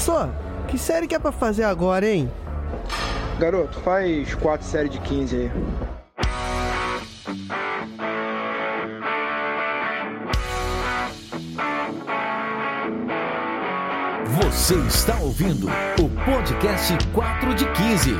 Professor, que série que é pra fazer agora, hein? Garoto, faz quatro séries de 15 aí. Você está ouvindo o podcast 4 de 15.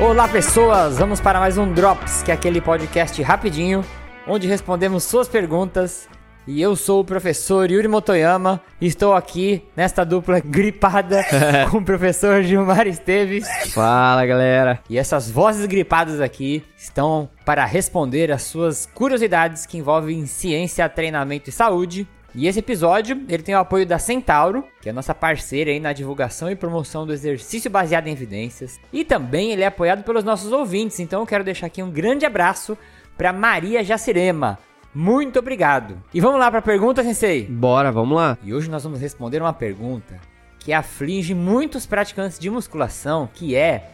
Olá pessoas, vamos para mais um Drops, que é aquele podcast rapidinho, onde respondemos suas perguntas. E eu sou o professor Yuri Motoyama e estou aqui nesta dupla gripada com o professor Gilmar Esteves. Fala galera! E essas vozes gripadas aqui estão para responder as suas curiosidades que envolvem ciência, treinamento e saúde. E esse episódio, ele tem o apoio da Centauro, que é nossa parceira aí na divulgação e promoção do exercício baseado em evidências. E também ele é apoiado pelos nossos ouvintes, então eu quero deixar aqui um grande abraço para Maria Jacirema. Muito obrigado. E vamos lá para a pergunta, Sensei? Bora, vamos lá. E hoje nós vamos responder uma pergunta que aflige muitos praticantes de musculação, que é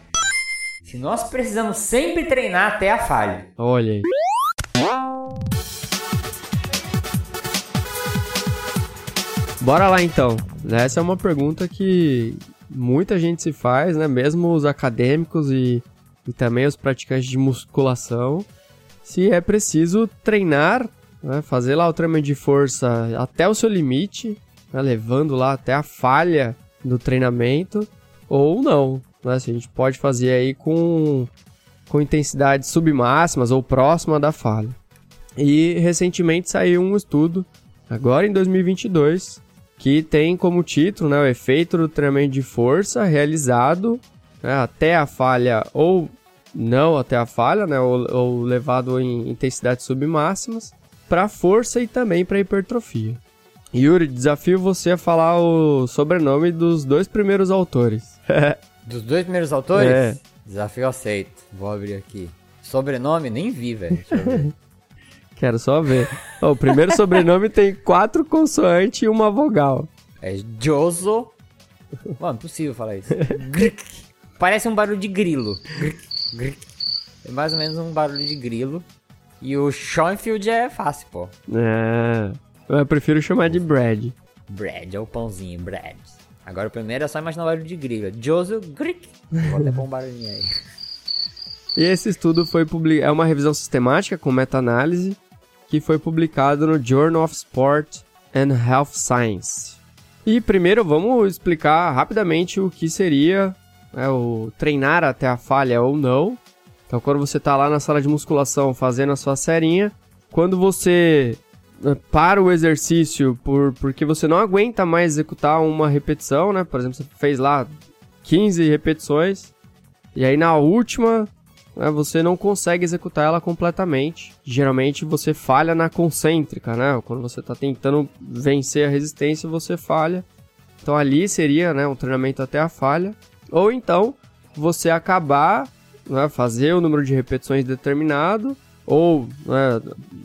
se nós precisamos sempre treinar até a falha. Olha aí. Bora lá então. Essa é uma pergunta que muita gente se faz, né? Mesmo os acadêmicos e, e também os praticantes de musculação. Se é preciso treinar, né? fazer lá o treinamento de força até o seu limite, né? levando lá até a falha do treinamento, ou não. Né? Se a gente pode fazer aí com, com intensidades submáximas ou próxima da falha. E recentemente saiu um estudo, agora em 2022, que tem como título né, o efeito do treinamento de força realizado né, até a falha ou não até a falha, né, ou, ou levado em intensidades submáximas, para força e também para hipertrofia. Yuri, desafio você a falar o sobrenome dos dois primeiros autores. Dos dois primeiros autores? É. Desafio aceito. Vou abrir aqui. Sobrenome? Nem vi, velho. Quero só ver. o primeiro sobrenome tem quatro consoantes e uma vogal. É Joso. Mano, impossível falar isso. Parece um barulho de grilo. É mais ou menos um barulho de grilo. E o Schoenfield é fácil, pô. É. Eu prefiro chamar de Brad. Brad, é o pãozinho, Brad. Agora o primeiro é só imaginar o barulho de grilo. Joso Grick. Vou até pôr um barulhinho aí. E esse estudo foi publicado. É uma revisão sistemática com meta-análise que foi publicado no Journal of Sport and Health Science. E primeiro vamos explicar rapidamente o que seria né, o treinar até a falha ou não. Então, quando você está lá na sala de musculação fazendo a sua serinha, quando você né, para o exercício por, porque você não aguenta mais executar uma repetição, né? Por exemplo, você fez lá 15 repetições, e aí na última né, você não consegue executar ela completamente. Geralmente você falha na concêntrica, né? Quando você está tentando vencer a resistência, você falha. Então ali seria né, um treinamento até a falha. Ou então você acabar, né, fazer o número de repetições determinado, ou né,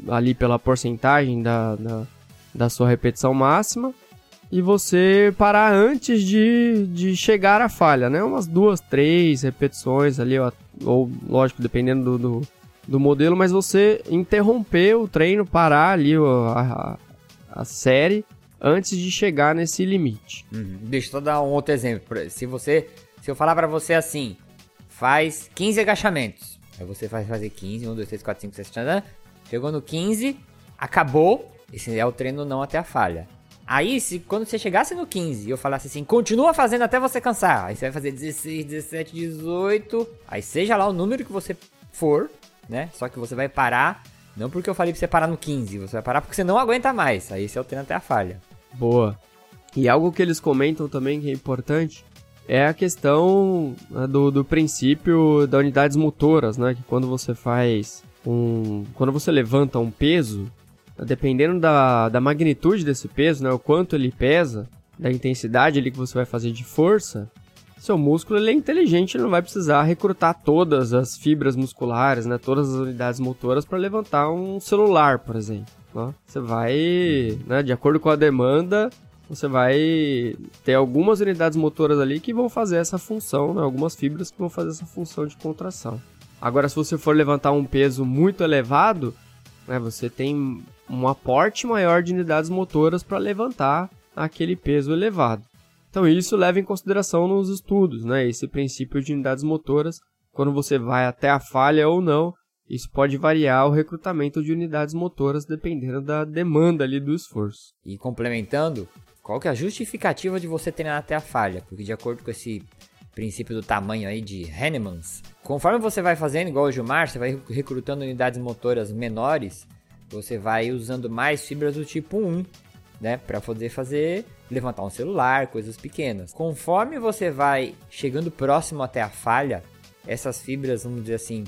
ali pela porcentagem da, da, da sua repetição máxima, e você parar antes de, de chegar à falha, né? Umas duas, três repetições ali, ou, ou lógico, dependendo do, do, do, modelo, mas você interromper o treino, parar ali a, a, a série antes de chegar nesse limite. Uhum. Deixa eu dar um outro exemplo. Se você, se eu falar para você assim, faz 15 agachamentos, aí você vai fazer 15, 1, 2, 3, 4, 5, 6, 7, chegou no 15, acabou, esse é o treino não até a falha. Aí, se quando você chegasse no 15 e eu falasse assim, continua fazendo até você cansar. Aí você vai fazer 16, 17, 18. Aí seja lá o número que você for, né? Só que você vai parar. Não porque eu falei pra você parar no 15, você vai parar porque você não aguenta mais. Aí esse é o treino até a falha. Boa. E algo que eles comentam também que é importante é a questão né, do, do princípio das unidades motoras, né? Que quando você faz um. Quando você levanta um peso, dependendo da, da magnitude desse peso, né, o quanto ele pesa, da intensidade ali que você vai fazer de força, seu músculo ele é inteligente, ele não vai precisar recrutar todas as fibras musculares, né, todas as unidades motoras para levantar um celular, por exemplo. Né? Você vai, né, de acordo com a demanda, você vai ter algumas unidades motoras ali que vão fazer essa função, né, algumas fibras que vão fazer essa função de contração. Agora, se você for levantar um peso muito elevado, né, você tem um aporte maior de unidades motoras para levantar aquele peso elevado. Então isso leva em consideração nos estudos, né? Esse princípio de unidades motoras, quando você vai até a falha ou não, isso pode variar o recrutamento de unidades motoras dependendo da demanda ali do esforço. E complementando, qual que é a justificativa de você treinar até a falha? Porque de acordo com esse princípio do tamanho aí de Hennemans, conforme você vai fazendo igual o Gilmar, você vai recrutando unidades motoras menores, você vai usando mais fibras do tipo 1, né, para poder fazer levantar um celular, coisas pequenas. Conforme você vai chegando próximo até a falha, essas fibras, vamos dizer assim,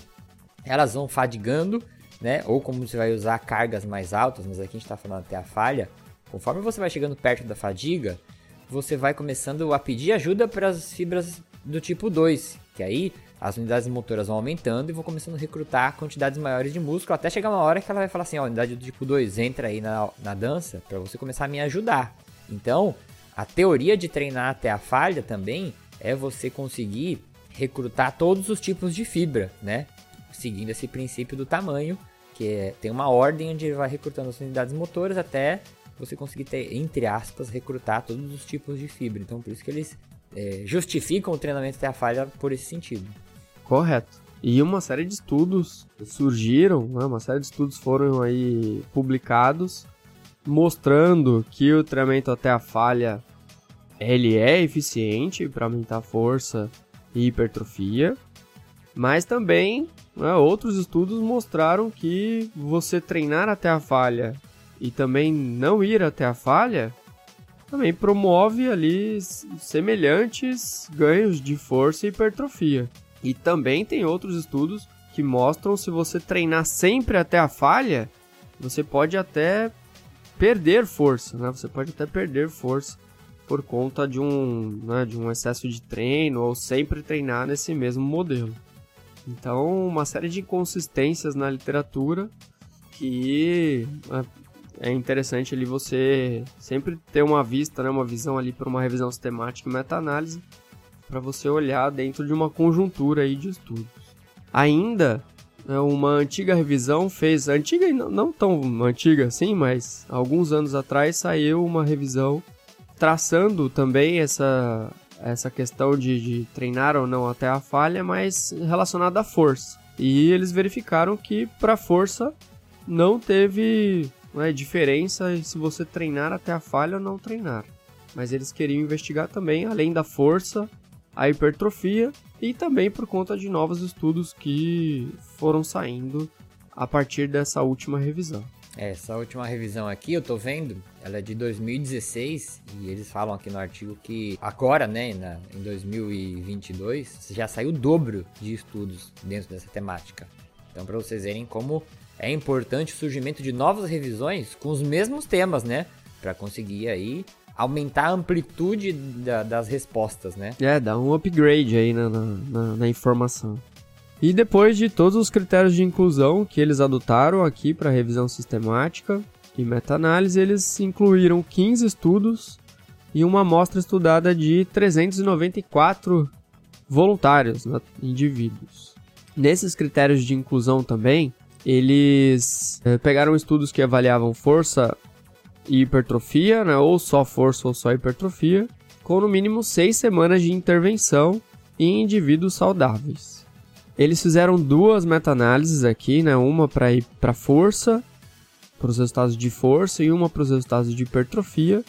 elas vão fadigando, né? Ou como você vai usar cargas mais altas, mas aqui a gente está falando até a falha. Conforme você vai chegando perto da fadiga, você vai começando a pedir ajuda para as fibras do tipo 2, que aí as unidades motoras vão aumentando e vão começando a recrutar quantidades maiores de músculo, até chegar uma hora que ela vai falar assim, ó, unidade do tipo 2, entra aí na, na dança para você começar a me ajudar. Então, a teoria de treinar até a falha também é você conseguir recrutar todos os tipos de fibra, né? Seguindo esse princípio do tamanho, que é, tem uma ordem onde ele vai recrutando as unidades motoras até você conseguir ter, entre aspas, recrutar todos os tipos de fibra. Então, por isso que eles é, justificam o treinamento até a falha por esse sentido. Correto. E uma série de estudos surgiram, né? uma série de estudos foram aí publicados mostrando que o treinamento até a falha ele é eficiente para aumentar força e hipertrofia, mas também né, outros estudos mostraram que você treinar até a falha e também não ir até a falha também promove ali semelhantes ganhos de força e hipertrofia. E também tem outros estudos que mostram se você treinar sempre até a falha, você pode até perder força, né? Você pode até perder força por conta de um, né, de um excesso de treino ou sempre treinar nesse mesmo modelo. Então, uma série de inconsistências na literatura que né, é interessante ali você sempre ter uma vista, né, uma visão ali para uma revisão sistemática e meta-análise para você olhar dentro de uma conjuntura aí de estudos. Ainda né, uma antiga revisão fez, antiga e não, tão antiga assim, mas alguns anos atrás saiu uma revisão traçando também essa, essa questão de, de treinar ou não até a falha, mas relacionada à força. E eles verificaram que para força não teve né, diferença se você treinar até a falha ou não treinar. Mas eles queriam investigar também, além da força, a hipertrofia e também por conta de novos estudos que foram saindo a partir dessa última revisão. É, essa última revisão aqui, eu tô vendo, ela é de 2016 e eles falam aqui no artigo que agora, né, em 2022, já saiu o dobro de estudos dentro dessa temática. Então, para vocês verem como é importante o surgimento de novas revisões com os mesmos temas, né, para conseguir aí aumentar a amplitude da, das respostas, né? É, dá um upgrade aí na, na, na informação. E depois de todos os critérios de inclusão que eles adotaram aqui para revisão sistemática e meta-análise, eles incluíram 15 estudos e uma amostra estudada de 394 voluntários, né, indivíduos. Nesses critérios de inclusão também, eles é, pegaram estudos que avaliavam força e hipertrofia, né, ou só força ou só hipertrofia, com no mínimo seis semanas de intervenção em indivíduos saudáveis. Eles fizeram duas meta-análises aqui, né, uma para ir para força, para os resultados de força e uma para os resultados de hipertrofia,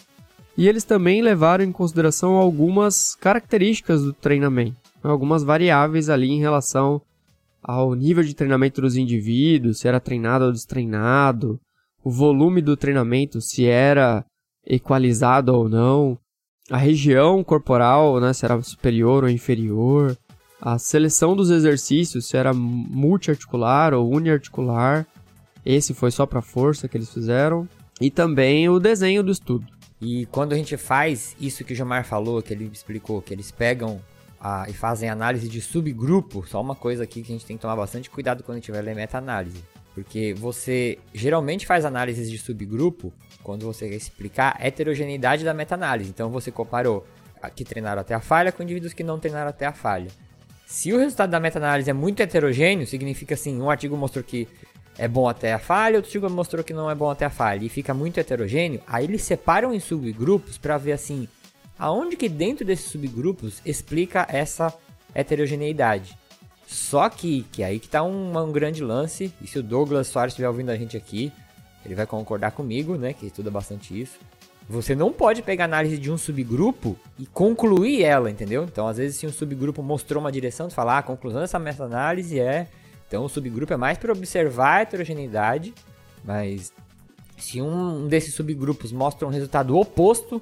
e eles também levaram em consideração algumas características do treinamento, né, algumas variáveis ali em relação ao nível de treinamento dos indivíduos, se era treinado ou destreinado, o volume do treinamento, se era equalizado ou não, a região corporal, né, se era superior ou inferior, a seleção dos exercícios, se era multiarticular ou uniarticular, esse foi só para força que eles fizeram, e também o desenho do estudo. E quando a gente faz isso que o Jamar falou, que ele explicou, que eles pegam a, e fazem análise de subgrupo, só uma coisa aqui que a gente tem que tomar bastante cuidado quando vai ler meta-análise. Porque você geralmente faz análises de subgrupo quando você quer explicar a heterogeneidade da meta-análise. Então você comparou que treinaram até a falha com indivíduos que não treinaram até a falha. Se o resultado da meta-análise é muito heterogêneo, significa assim, um artigo mostrou que é bom até a falha, outro artigo mostrou que não é bom até a falha, e fica muito heterogêneo, aí eles separam em subgrupos para ver assim, aonde que dentro desses subgrupos explica essa heterogeneidade. Só que, que aí que tá um, um grande lance, e se o Douglas Soares estiver ouvindo a gente aqui, ele vai concordar comigo, né, que estuda bastante isso. Você não pode pegar análise de um subgrupo e concluir ela, entendeu? Então, às vezes, se um subgrupo mostrou uma direção, tu fala, ah, a conclusão dessa meta-análise é. Então, o subgrupo é mais para observar a heterogeneidade, mas se um desses subgrupos mostra um resultado oposto,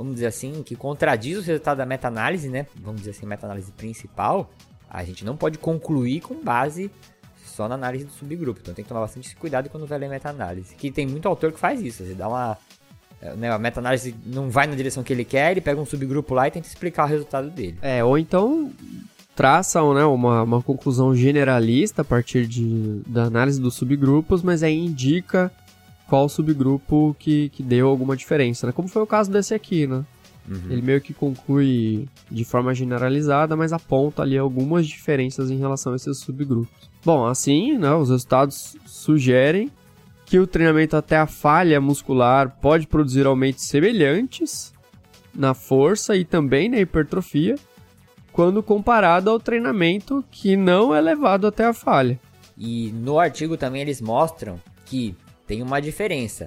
vamos dizer assim, que contradiz o resultado da meta-análise, né? Vamos dizer assim, meta-análise principal, a gente não pode concluir com base só na análise do subgrupo. Então tem que tomar bastante cuidado quando vai ler meta-análise. Que tem muito autor que faz isso. Você dá uma é, né, a meta-análise não vai na direção que ele quer, ele pega um subgrupo lá e tenta explicar o resultado dele. É, ou então traçam né, uma, uma conclusão generalista a partir de, da análise dos subgrupos, mas aí indica qual subgrupo que, que deu alguma diferença, né? Como foi o caso desse aqui, né? Uhum. Ele meio que conclui de forma generalizada, mas aponta ali algumas diferenças em relação a esses subgrupos. Bom, assim, né, os resultados sugerem que o treinamento até a falha muscular pode produzir aumentos semelhantes na força e também na hipertrofia, quando comparado ao treinamento que não é levado até a falha. E no artigo também eles mostram que tem uma diferença,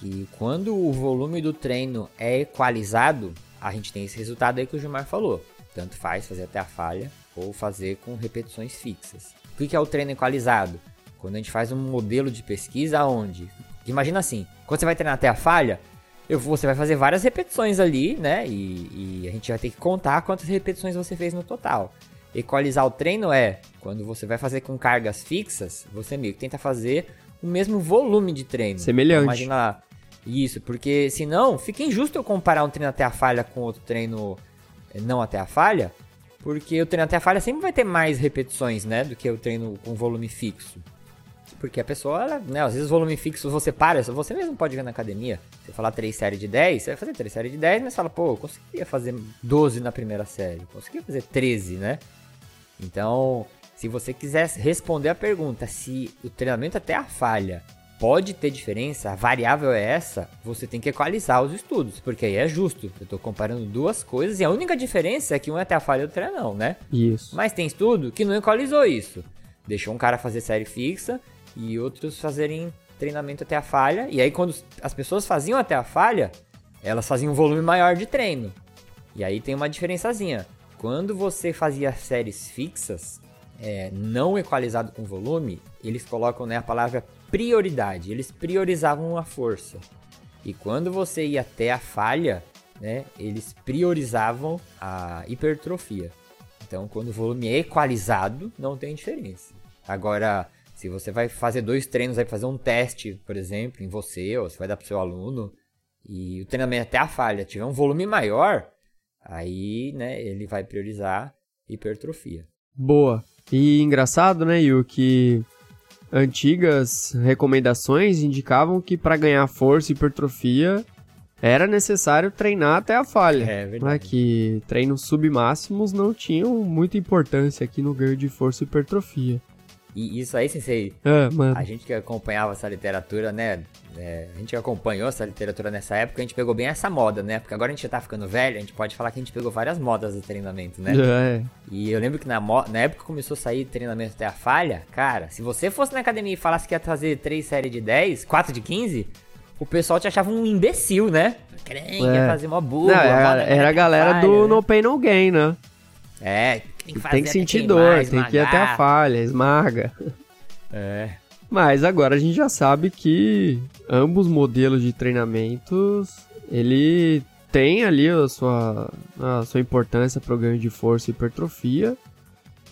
que quando o volume do treino é equalizado, a gente tem esse resultado aí que o Gilmar falou. Tanto faz fazer até a falha ou fazer com repetições fixas. O que é o treino equalizado? Quando a gente faz um modelo de pesquisa onde, imagina assim, quando você vai treinar até a falha, eu, você vai fazer várias repetições ali, né? E, e, a gente vai ter que contar quantas repetições você fez no total. Equalizar o treino é quando você vai fazer com cargas fixas, você meio que tenta fazer o mesmo volume de treino. Semelhante. Então, imagina lá. Isso, porque senão fica injusto eu comparar um treino até a falha com outro treino eh, não até a falha, porque o treino até a falha sempre vai ter mais repetições, né, do que o treino com volume fixo. Porque a pessoa, ela, né, às vezes volume fixo você para, você mesmo pode ver na academia. Você falar 3 séries de 10, você vai fazer 3 séries de 10, mas fala, pô, eu conseguia fazer 12 na primeira série, conseguia fazer 13, né? Então, se você quiser responder a pergunta se o treinamento até a falha pode ter diferença, a variável é essa, você tem que equalizar os estudos, porque aí é justo. Eu estou comparando duas coisas e a única diferença é que um é até a falha e o outro é não, né? Isso. Mas tem estudo que não equalizou isso. Deixou um cara fazer série fixa e outros fazerem treinamento até a falha. E aí, quando as pessoas faziam até a falha, elas faziam um volume maior de treino. E aí tem uma diferençazinha. Quando você fazia séries fixas, é, não equalizado com volume, eles colocam né, a palavra prioridade. Eles priorizavam a força. E quando você ia até a falha, né, eles priorizavam a hipertrofia. Então, quando o volume é equalizado, não tem diferença. Agora, se você vai fazer dois treinos, vai fazer um teste, por exemplo, em você, ou você vai dar para o seu aluno, e o treinamento até a falha tiver um volume maior, aí né, ele vai priorizar hipertrofia. Boa. E engraçado, né, Yu, que antigas recomendações indicavam que para ganhar força e hipertrofia era necessário treinar até a falha. É verdade. Né, que treinos submáximos não tinham muita importância aqui no ganho de força e hipertrofia. E isso aí, Sensei, ah, mano. a gente que acompanhava essa literatura, né? É, a gente que acompanhou essa literatura nessa época, a gente pegou bem essa moda, né? Porque agora a gente já tá ficando velho, a gente pode falar que a gente pegou várias modas de treinamento, né? É. E eu lembro que na, na época que começou a sair treinamento até a falha, cara, se você fosse na academia e falasse que ia fazer 3 séries de 10, 4 de 15, o pessoal te achava um imbecil, né? Querendo é. fazer uma burra. Não, era, era a galera falha, do né? No Pain No Gain, né? É, tem que, tem que sentir dor, tem que ir até a falha, esmaga. É. Mas agora a gente já sabe que ambos modelos de treinamentos, ele tem ali a sua, a sua importância para o ganho de força e hipertrofia.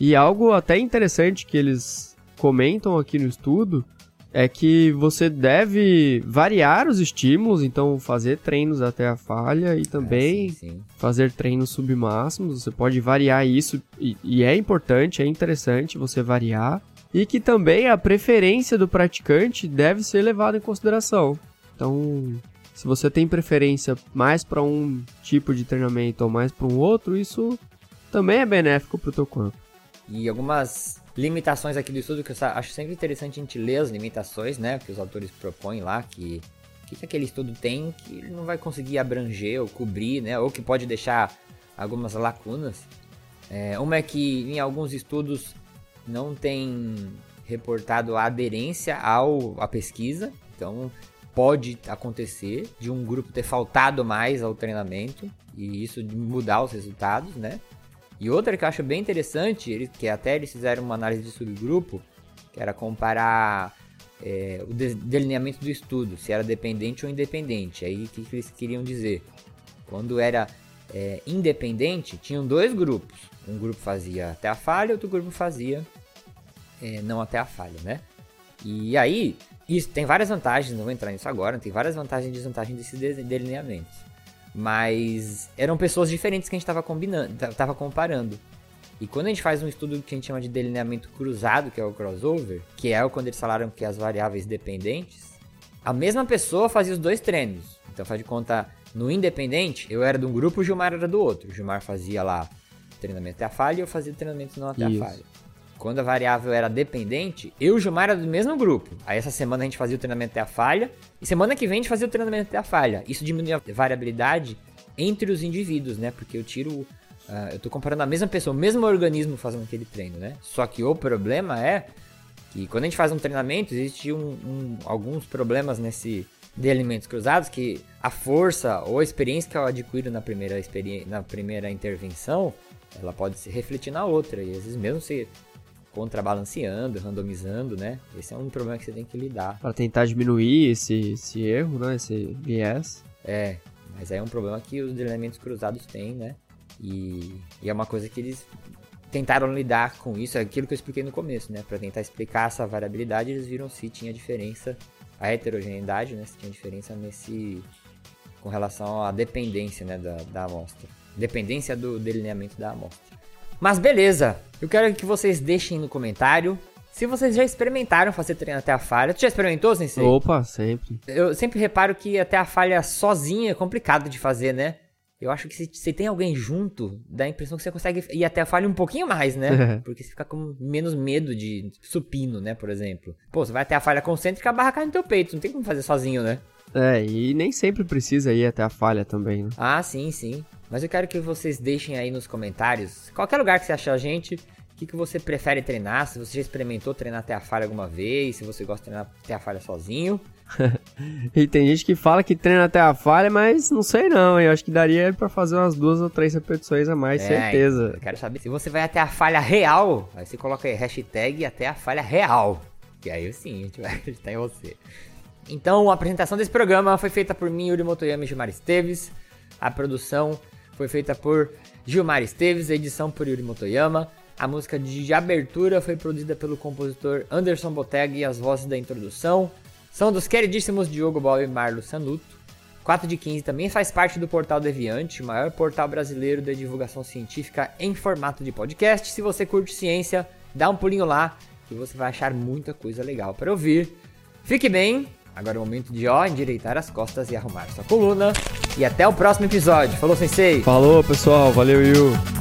E algo até interessante que eles comentam aqui no estudo é que você deve variar os estímulos, então fazer treinos até a falha e também é, sim, sim. fazer treinos submáximos. Você pode variar isso e, e é importante, é interessante você variar e que também a preferência do praticante deve ser levada em consideração. Então, se você tem preferência mais para um tipo de treinamento ou mais para um outro, isso também é benéfico para o teu corpo. E algumas limitações aqui do estudo, que eu acho sempre interessante a gente ler as limitações, né? Que os autores propõem lá, que que, que aquele estudo tem que ele não vai conseguir abranger ou cobrir, né? Ou que pode deixar algumas lacunas. É, uma é que em alguns estudos não tem reportado a aderência ao, à pesquisa, então pode acontecer de um grupo ter faltado mais ao treinamento e isso mudar os resultados, né? E outra que eu acho bem interessante, que até eles fizeram uma análise de subgrupo, que era comparar é, o delineamento do estudo, se era dependente ou independente. Aí o que, que eles queriam dizer? Quando era é, independente, tinham dois grupos. Um grupo fazia até a falha, outro grupo fazia é, não até a falha, né? E aí, isso tem várias vantagens, não vou entrar nisso agora, tem várias vantagens e desvantagens desses delineamentos. Mas eram pessoas diferentes que a gente estava combinando, tava comparando. E quando a gente faz um estudo que a gente chama de delineamento cruzado, que é o crossover, que é quando eles falaram que as variáveis dependentes, a mesma pessoa fazia os dois treinos. Então faz de conta, no independente, eu era de um grupo, o Gilmar era do outro. O Gilmar fazia lá treinamento até a falha e eu fazia treinamento não até Isso. a falha. Quando a variável era dependente, eu e o Gilmar era do mesmo grupo. Aí essa semana a gente fazia o treinamento até a falha, e semana que vem a gente fazia o treinamento até a falha. Isso diminui a variabilidade entre os indivíduos, né? Porque eu tiro Uh, eu tô comparando a mesma pessoa, o mesmo organismo fazendo aquele treino, né? Só que o problema é que quando a gente faz um treinamento, existe um, um, alguns problemas nesse de alimentos cruzados que a força ou a experiência que eu adquiro na primeira, na primeira intervenção, ela pode se refletir na outra. E às vezes mesmo se contrabalanceando, randomizando, né? Esse é um problema que você tem que lidar. Para tentar diminuir esse, esse erro, né? Esse viés. É, mas aí é um problema que os elementos cruzados têm, né? E, e, é uma coisa que eles tentaram lidar com isso, é aquilo que eu expliquei no começo, né? Para tentar explicar essa variabilidade, eles viram se tinha diferença, a heterogeneidade, né? Se tinha diferença nesse. com relação à dependência, né? Da, da amostra. Dependência do delineamento da amostra. Mas beleza, eu quero que vocês deixem no comentário se vocês já experimentaram fazer treino até a falha. Tu já experimentou, Sensei? Opa, sempre. Eu sempre reparo que até a falha sozinha é complicado de fazer, né? Eu acho que se você tem alguém junto, dá a impressão que você consegue ir até a falha um pouquinho mais, né? Porque você fica com menos medo de supino, né? Por exemplo. Pô, você vai até a falha concêntrica, a barra cai no teu peito. Não tem como fazer sozinho, né? É, e nem sempre precisa ir até a falha também, né? Ah, sim, sim. Mas eu quero que vocês deixem aí nos comentários, qualquer lugar que você achar a gente, que, que você prefere treinar? Se você já experimentou treinar até a falha alguma vez, se você gosta de treinar até a falha sozinho. e tem gente que fala que treina até a falha, mas não sei não, eu acho que daria para fazer umas duas ou três repetições a mais, é, certeza. Eu quero saber se você vai até a falha real, aí você coloca aí hashtag até a falha real, que aí sim, a gente vai acreditar em você. Então, a apresentação desse programa foi feita por mim, Yuri Motoyama e Gilmar Esteves. A produção foi feita por Gilmar Esteves, edição por Yuri Motoyama. A música de abertura foi produzida pelo compositor Anderson Botega e as vozes da introdução são dos queridíssimos Diogo Bob e Marlo Sanuto. 4 de 15 também faz parte do Portal Deviante, o maior portal brasileiro de divulgação científica em formato de podcast. Se você curte ciência, dá um pulinho lá que você vai achar muita coisa legal para ouvir. Fique bem, agora é o momento de ó, endireitar as costas e arrumar sua coluna. E até o próximo episódio. Falou, Sensei! Falou, pessoal. Valeu, Yu!